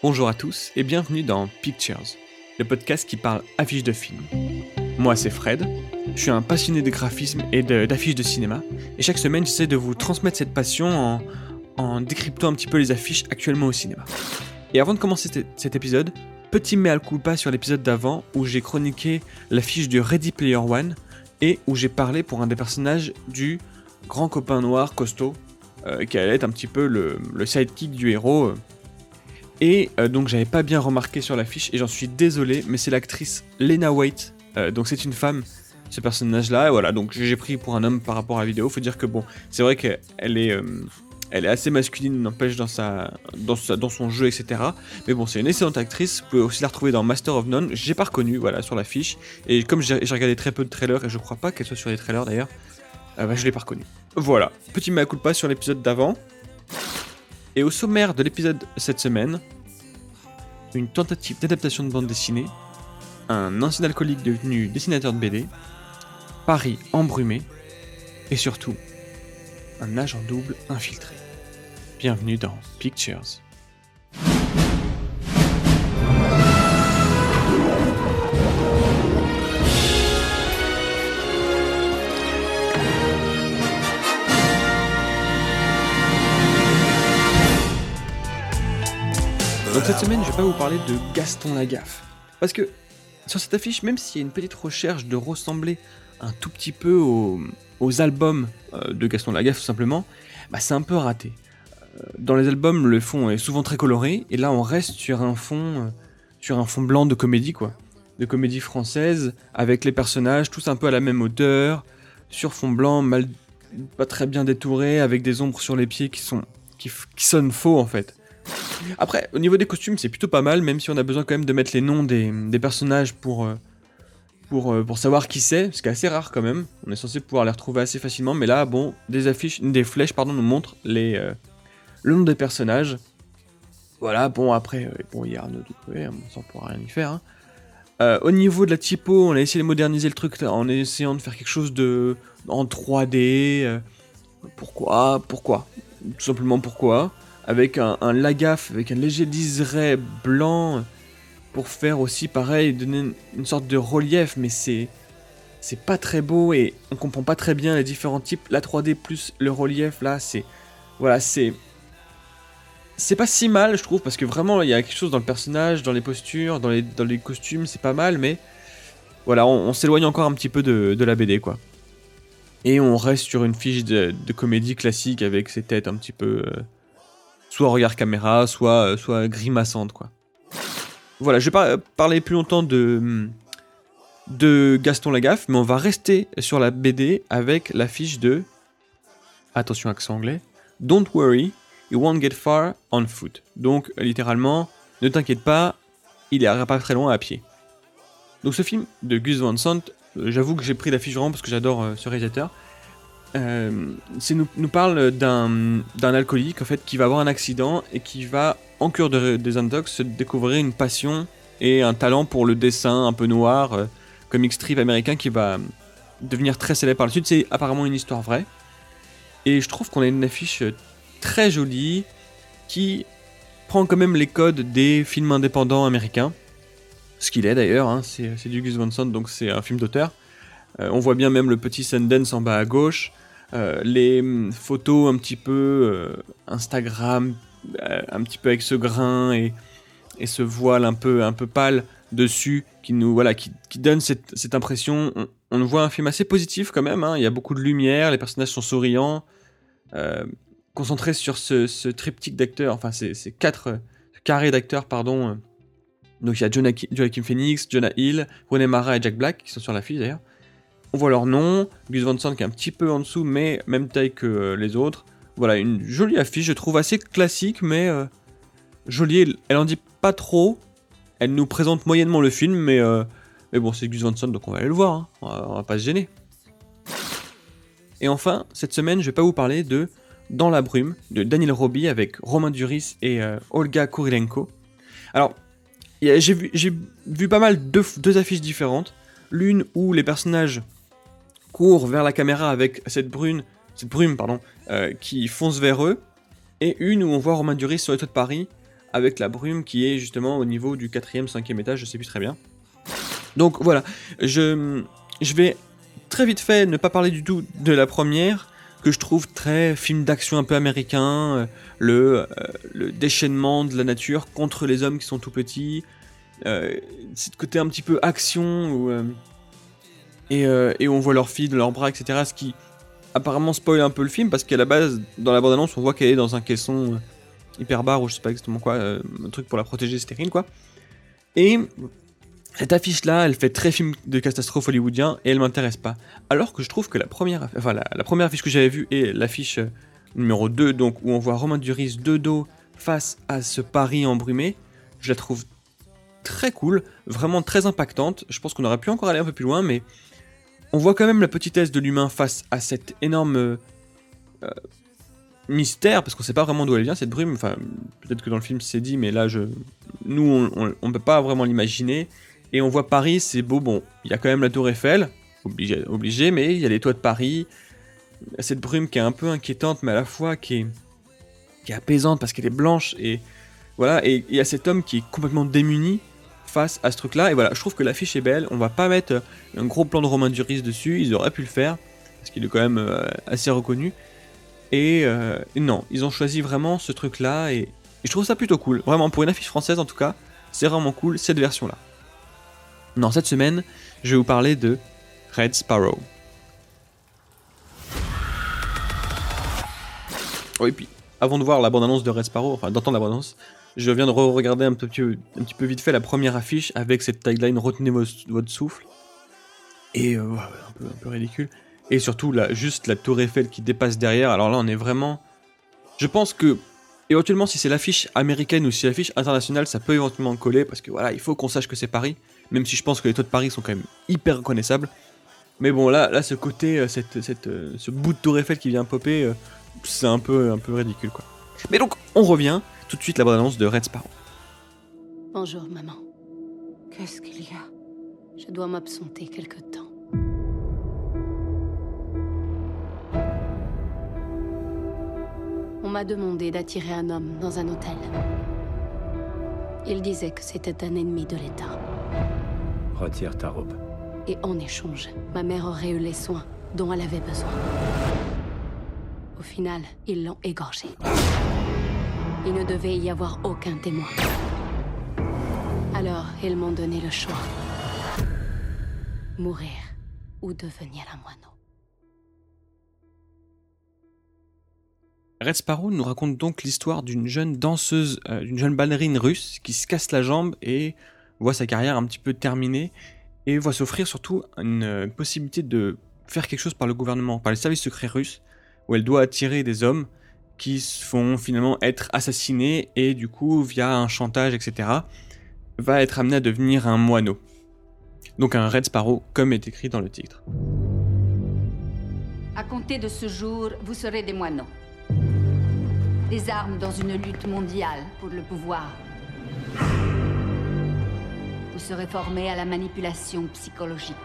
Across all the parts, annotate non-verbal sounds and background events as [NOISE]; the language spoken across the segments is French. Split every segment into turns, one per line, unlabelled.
Bonjour à tous et bienvenue dans Pictures, le podcast qui parle affiches de films. Moi c'est Fred, je suis un passionné de graphisme et d'affiches de, cinéma, et chaque semaine j'essaie de vous transmettre cette passion en, décryptant un petit peu les affiches actuellement au cinéma. Et avant de commencer cet épisode, petit mea culpa sur l'épisode d'avant où j'ai chroniqué l'affiche du Ready Player One et où j'ai parlé pour un des personnages du grand copain noir costaud euh, qui allait être un petit peu le, sidekick du héros. Euh. Et euh, donc j'avais pas bien remarqué sur l'affiche et j'en suis désolé, mais c'est l'actrice Lena Waite. donc c'est une femme, ce personnage-là. Voilà, donc j'ai pris pour un homme par rapport à la vidéo. Faut dire que bon, c'est vrai qu'elle est, elle est assez masculine, n'empêche dans dans son jeu, etc. Mais bon, c'est une excellente actrice. Vous pouvez aussi la retrouver dans Master of None. J'ai pas reconnu, voilà, sur l'affiche. Et comme j'ai regardé très peu de trailers et je crois pas qu'elle soit sur les trailers d'ailleurs, ah bah, je l'ai pas reconnu. Voilà, petit mea culpa sur l'épisode d'avant. Et au sommaire de l'épisode cette semaine, une tentative d'adaptation de bande dessinée, un ancien alcoolique devenu dessinateur de BD, Paris embrumé, et surtout, un agent double infiltré. Bienvenue dans Pictures. Cette semaine, je vais pas vous parler de Gaston Lagaffe. Parce que sur cette affiche, même s'il y a une petite recherche de ressembler un tout petit peu aux, albums euh, de Gaston Lagaffe, tout simplement, bah c'est un peu raté. Euh, dans les albums, le fond est souvent très coloré, et là on reste sur un fond, euh, sur un fond blanc de comédie, quoi. De comédie française, avec les personnages tous un peu à la même hauteur, sur fond blanc, pas très bien détouré, avec des ombres sur les pieds qui sont qui sonnent faux en fait. Après, au niveau des costumes, c'est plutôt pas mal, même si on a besoin quand même de mettre les noms des, personnages pour, euh, pour, euh, pour savoir qui c'est, ce qui est assez rare quand même. On est censé pouvoir les retrouver assez facilement, mais là, bon, des affiches, des flèches, pardon, nous montrent les, euh, le nom des personnages. Voilà, bon, après, bon, il y a Arnaud Ducoué, hein, on s'en pourra rien y faire. Hein. au niveau de la typo, on a essayé de moderniser le truc en essayant de faire quelque chose de en 3D. pourquoi Pourquoi Tout simplement pourquoi avec un, lagaf, avec un léger liseré blanc, pour faire aussi pareil, donner une, sorte de relief, mais c'est c'est pas très beau et on comprend pas très bien les différents types. La 3D plus le relief là, c'est voilà, c'est c'est pas si mal, je trouve, parce que vraiment il y a quelque chose dans le personnage, dans les postures, dans les, dans les costumes, c'est pas mal, mais voilà, on, s'éloigne encore un petit peu de, la BD quoi. Et on reste sur une fiche de, comédie classique avec ses têtes un petit peu euh, soit regard caméra, soit, euh, soit grimaçante, quoi. Voilà, je vais pas parler plus longtemps de, de Gaston Lagaffe, mais on va rester sur la BD avec l'affiche de. Attention, accent anglais. Don't worry, you won't get far on foot. Donc, littéralement, ne t'inquiète pas, il ira pas très loin à pied. Donc, ce film de Gus Van Sant, euh, j'avoue que j'ai pris l'affiche vraiment parce que j'adore euh, ce réalisateur. Euh, nous, nous, parle d'un alcoolique en fait qui va avoir un accident et qui va en cure de, des Antox se découvrir une passion et un talent pour le dessin un peu noir, euh, comic strip américain qui va devenir très célèbre par la suite. C'est apparemment une histoire vraie. Et je trouve qu'on a une affiche très jolie qui prend quand même les codes des films indépendants américains. Ce qu'il est d'ailleurs, hein, c'est du Gus Van Sant, donc c'est un film d'auteur. Euh, on voit bien même le petit Sundance en bas à gauche. Euh, les hum, photos un petit peu euh, Instagram, un petit peu avec ce grain et, ce voile un peu, un peu pâle dessus qui nous voilà qui, donne cette, impression. On, voit un film assez positif quand même. Hein. Il y a beaucoup de lumière, les personnages sont souriants, concentrés sur ce, triptyque d'acteurs, enfin ces, quatre carrés d'acteurs pardon. Donc il y a Joaquin Phoenix, Jonah Hill, René Mara et Jack Black qui sont sur la fiche d'ailleurs. On voit leur nom, Gus Van Sant qui est un petit peu en dessous, mais même taille que euh, les autres. Voilà, une jolie affiche, je trouve assez classique, mais euh, jolie. Elle en dit pas trop. Elle nous présente moyennement le film, mais, euh, mais bon, c'est Gus Van Sant, donc on va aller le voir. Hein. On, va, pas se gêner. Et enfin, cette semaine, je vais pas vous parler de Dans la brume de Daniel Roby avec Romain Duris et Olga Kurilenko. Alors, j'ai vu, vu, pas mal de deux affiches différentes. L'une où les personnages court vers la caméra avec cette brune, cette brume pardon, euh, qui fonce vers eux, et une où on voit Romain Duris sur les toits de Paris avec la brume qui est justement au niveau du quatrième, cinquième étage, je sais plus très bien. Donc voilà, je, je vais très vite fait ne pas parler du tout de la première, que je trouve très film d'action un peu américain, euh, le, euh, le, déchaînement de la nature contre les hommes qui sont tout petits, euh, ce côté un petit peu action, où, euh, et, on voit leur fille leurs bras, etc. Ce qui apparemment spoil un peu le film, parce qu'à la base, dans la bande-annonce, on voit qu'elle est dans un caisson hyper bar, ou je sais pas exactement quoi, un truc pour la protéger stérile, quoi. Et cette affiche-là, elle fait très film de catastrophe hollywoodien et elle m'intéresse pas. Alors que je trouve que la première, enfin, la, première affiche que j'avais vue est l'affiche euh, numéro 2, donc où on voit Romain Duris de dos face à ce Paris embrumé, je la trouve très cool, vraiment très impactante. Je pense qu'on aurait pu encore aller un peu plus loin, mais on voit quand même la petitesse de l'humain face à cette énorme euh, mystère, parce qu'on sait pas vraiment d'où elle vient cette brume. Enfin, peut-être que dans le film c'est dit, mais là, je, nous, on, on peut pas vraiment l'imaginer. Et on voit Paris, c'est beau, bon, il y a quand même la tour Eiffel, obligé, obligé, mais il y a les toits de Paris, cette brume qui est un peu inquiétante, mais à la fois qui est, qui est apaisante parce qu'elle est blanche, et voilà, et il y a cet homme qui est complètement démuni face à ce truc-là, et voilà, je trouve que l'affiche est belle, on va pas mettre un gros plan de Romain Duris dessus, ils auraient pu le faire, parce qu'il est quand même euh, assez reconnu, et, euh, et, non, ils ont choisi vraiment ce truc-là, et, et je trouve ça plutôt cool, vraiment, pour une affiche française en tout cas, c'est vraiment cool cette version-là. Non, cette semaine, je vais vous parler de Red Sparrow. Oui, puis avant de voir la bande-annonce de Red Sparrow, enfin d'entendre la bande-annonce, je viens de re-regarder un, petit, peu vite fait la première affiche avec cette tagline Retenez votre souffle. Et euh, un, peu, un, peu, ridicule. Et surtout, juste la tour Eiffel qui dépasse derrière. Alors là, on est vraiment. Je pense que, éventuellement, si c'est l'affiche américaine ou si c'est l'affiche internationale, ça peut éventuellement coller parce que voilà, il faut qu'on sache que c'est Paris même si je pense que les toits de Paris sont quand même hyper reconnaissables. Mais bon, là, là ce côté, euh, cette, euh, ce bout de tour Eiffel qui vient popper, euh, c'est un peu, un peu ridicule, quoi. Mais donc, on revient tout de suite la bande-annonce de Red Sparrow.
Bonjour, maman. Qu'est-ce qu'il y a? Je dois m'absenter quelque temps. On m'a demandé d'attirer un homme dans un hôtel. Il disait que c'était un ennemi de l'État.
Retire ta robe.
Et en échange, ma mère aurait eu les soins dont elle avait besoin. Au final, ils l'ont égorgée. Il ne devait y avoir aucun témoin. Alors, ils m'ont donné le choix. Mourir ou devenir un moineau.
Red Sparrow nous raconte donc l'histoire d'une jeune danseuse, euh, d'une jeune ballerine russe qui se casse la jambe et voit sa carrière un petit peu terminée et voit s'offrir surtout une euh, possibilité de faire quelque chose par le gouvernement, par les services secrets russes, où elle doit attirer des hommes qui se font finalement être assassinés et du coup, via un chantage, etc., va être amenée à devenir un moineau. Donc un Red Sparrow, comme est écrit dans le titre.
À compter de ce jour, vous serez des moineaux. Des armes dans une lutte mondiale pour le pouvoir. Vous serez formé à la manipulation psychologique.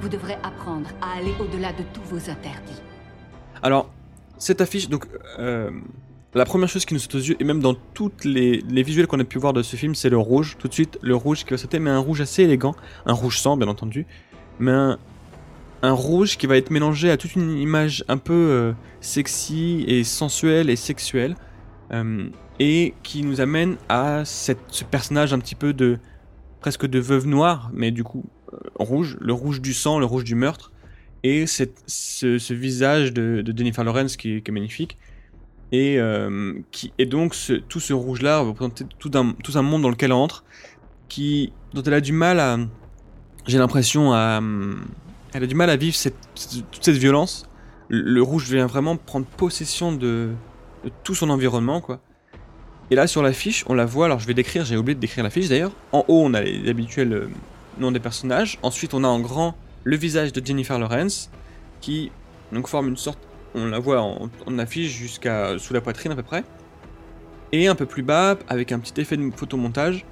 Vous devrez apprendre à aller au-delà de tous vos interdits.
Alors, cette affiche, donc, euh, la première chose qui nous saute aux yeux, et même dans toutes les, les visuels qu'on a pu voir de ce film, c'est le rouge. Tout de suite, le rouge qui va sauter, mais un rouge assez élégant, un rouge sang, bien entendu, mais un, rouge qui va être mélangé à toute une image un peu euh, sexy et sensuelle et sexuelle. Euh, et qui nous amène à cette, ce personnage un petit peu de presque de veuve noire, mais du coup rouge, le rouge du sang, le rouge du meurtre, et cette, ce, visage de, de, Jennifer Lawrence qui, est magnifique, et euh, qui et donc tout ce rouge là représente tout un, tout un monde dans lequel elle entre, qui dont elle a du mal à, j'ai l'impression à, elle a du mal à vivre cette, toute cette violence. Le, rouge vient vraiment prendre possession de, de tout son environnement quoi. Et là, sur l'affiche, on la voit. Alors, je vais décrire, j'ai oublié de décrire l'affiche d'ailleurs. En haut, on a les habituels euh, noms des personnages. Ensuite, on a en grand le visage de Jennifer Lawrence, qui donc forme une sorte. On la voit en, affiche jusqu'à sous la poitrine à peu près. Et un peu plus bas, avec un petit effet de photomontage.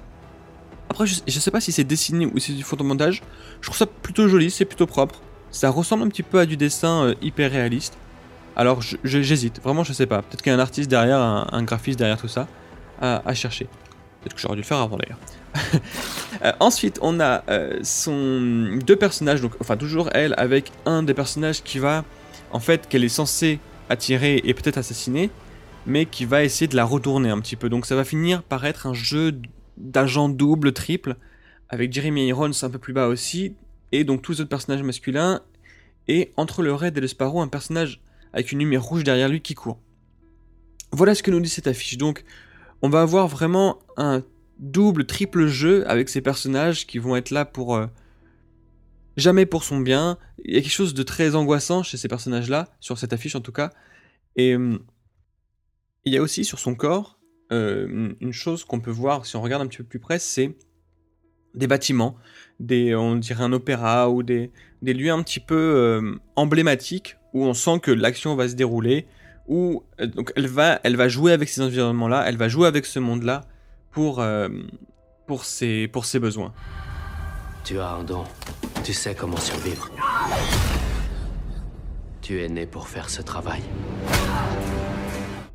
Après, je, je sais pas si c'est dessiné ou si c'est du photomontage. Je trouve ça plutôt joli, c'est plutôt propre. Ça ressemble un petit peu à du dessin euh, hyper réaliste. Alors, j'hésite, vraiment, je sais pas. Peut-être qu'il y a un artiste derrière, un graphiste derrière tout ça. à, chercher. Peut-être que j'aurais dû le faire avant d'ailleurs. [LAUGHS] Euh, ensuite, on a euh, deux personnages, enfin toujours elle avec un des personnages qui va, en fait, qu'elle est censée attirer et peut-être assassiner, mais qui va essayer de la retourner un petit peu. Donc ça va finir par être un jeu d'agent double, triple, avec Jeremy Irons un peu plus bas aussi, et donc tous les autres personnages masculins, et entre le Red et le Sparrow, un personnage avec une lumière rouge derrière lui qui court. Voilà ce que nous dit cette affiche. Donc, on va avoir vraiment un double, triple jeu avec ces personnages qui vont être là pour euh, jamais pour son bien. Il y a quelque chose de très angoissant chez ces personnages-là, sur cette affiche en tout cas. Et hum, il y a aussi sur son corps euh, une chose qu'on peut voir si on regarde un petit peu plus près, c'est des bâtiments, des, on dirait un opéra ou des, lieux un petit peu euh, emblématiques où on sent que l'action va se dérouler, où euh, donc elle va, elle va jouer avec ces environnements-là, elle va jouer avec ce monde-là pour, pour, ses, pour ses besoins.
Tu as un don, tu sais comment survivre. Tu es né pour faire ce travail.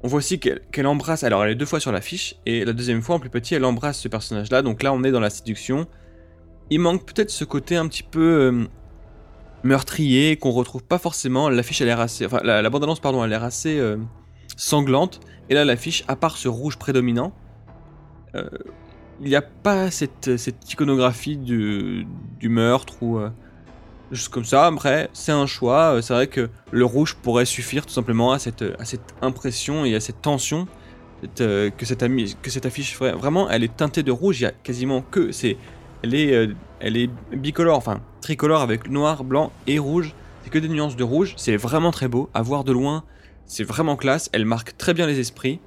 On voit aussi qu'elle embrasse, alors elle est deux fois sur l'affiche, et la deuxième fois en plus petit, elle embrasse ce personnage-là, donc là on est dans la séduction. Il manque peut-être ce côté un petit peu euh, meurtrier qu'on retrouve pas forcément. L'affiche a l'air assez, enfin la, bande-annonce pardon, a l'air assez euh, sanglante, et là l'affiche, à part ce rouge prédominant, euh, il n'y a pas cette, cette iconographie du, du meurtre ou juste comme ça. Après, c'est un choix. Euh, c'est vrai que le rouge pourrait suffire tout simplement à cette, à cette impression et à cette tension euh, que, cette que cette affiche. Vraiment, elle est teintée de rouge. Il y a quasiment que. C'est, elle, est, euh, elle est bicolore, enfin tricolore avec noir, blanc et rouge. C'est que des nuances de rouge. C'est vraiment très beau. À voir de loin, c'est vraiment classe. Elle marque très bien les esprits.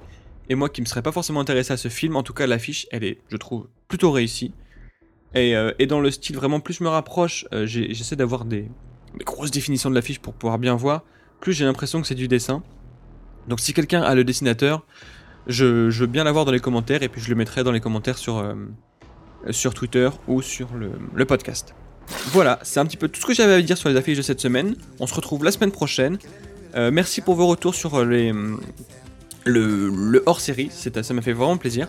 Et moi qui me serais pas forcément intéressé à ce film, en tout cas l'affiche, elle est, je trouve, plutôt réussie. Euh, et, dans le style vraiment plus je me rapproche, euh, j'essaie d'avoir des, grosses définitions de l'affiche pour pouvoir bien voir, plus j'ai l'impression que c'est du dessin. Donc si quelqu'un a le dessinateur, je, veux bien l'avoir dans les commentaires et puis je le mettrai dans les commentaires sur, euh, sur Twitter ou sur le, podcast. Voilà, c'est un petit peu tout ce que j'avais à dire sur les affiches de cette semaine. On se retrouve la semaine prochaine. merci pour vos retours sur les, le, le hors-série, ça m'a fait vraiment plaisir.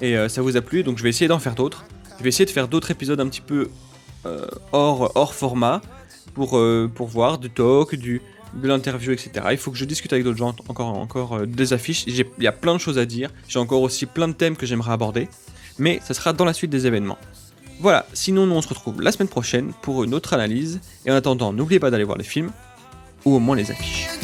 Et ça vous a plu, donc je vais essayer d'en faire d'autres. Je vais essayer de faire d'autres épisodes un petit peu euh, hors, hors format pour, euh, pour voir du talk, du, de l'interview, etc. Il faut que je discute avec d'autres gens, encore, encore euh, des affiches. Il y a plein de choses à dire. J'ai encore aussi plein de thèmes que j'aimerais aborder. Mais ça sera dans la suite des événements. Voilà, sinon nous on se retrouve la semaine prochaine pour une autre analyse. Et en attendant, n'oubliez pas d'aller voir les films, ou au moins les affiches.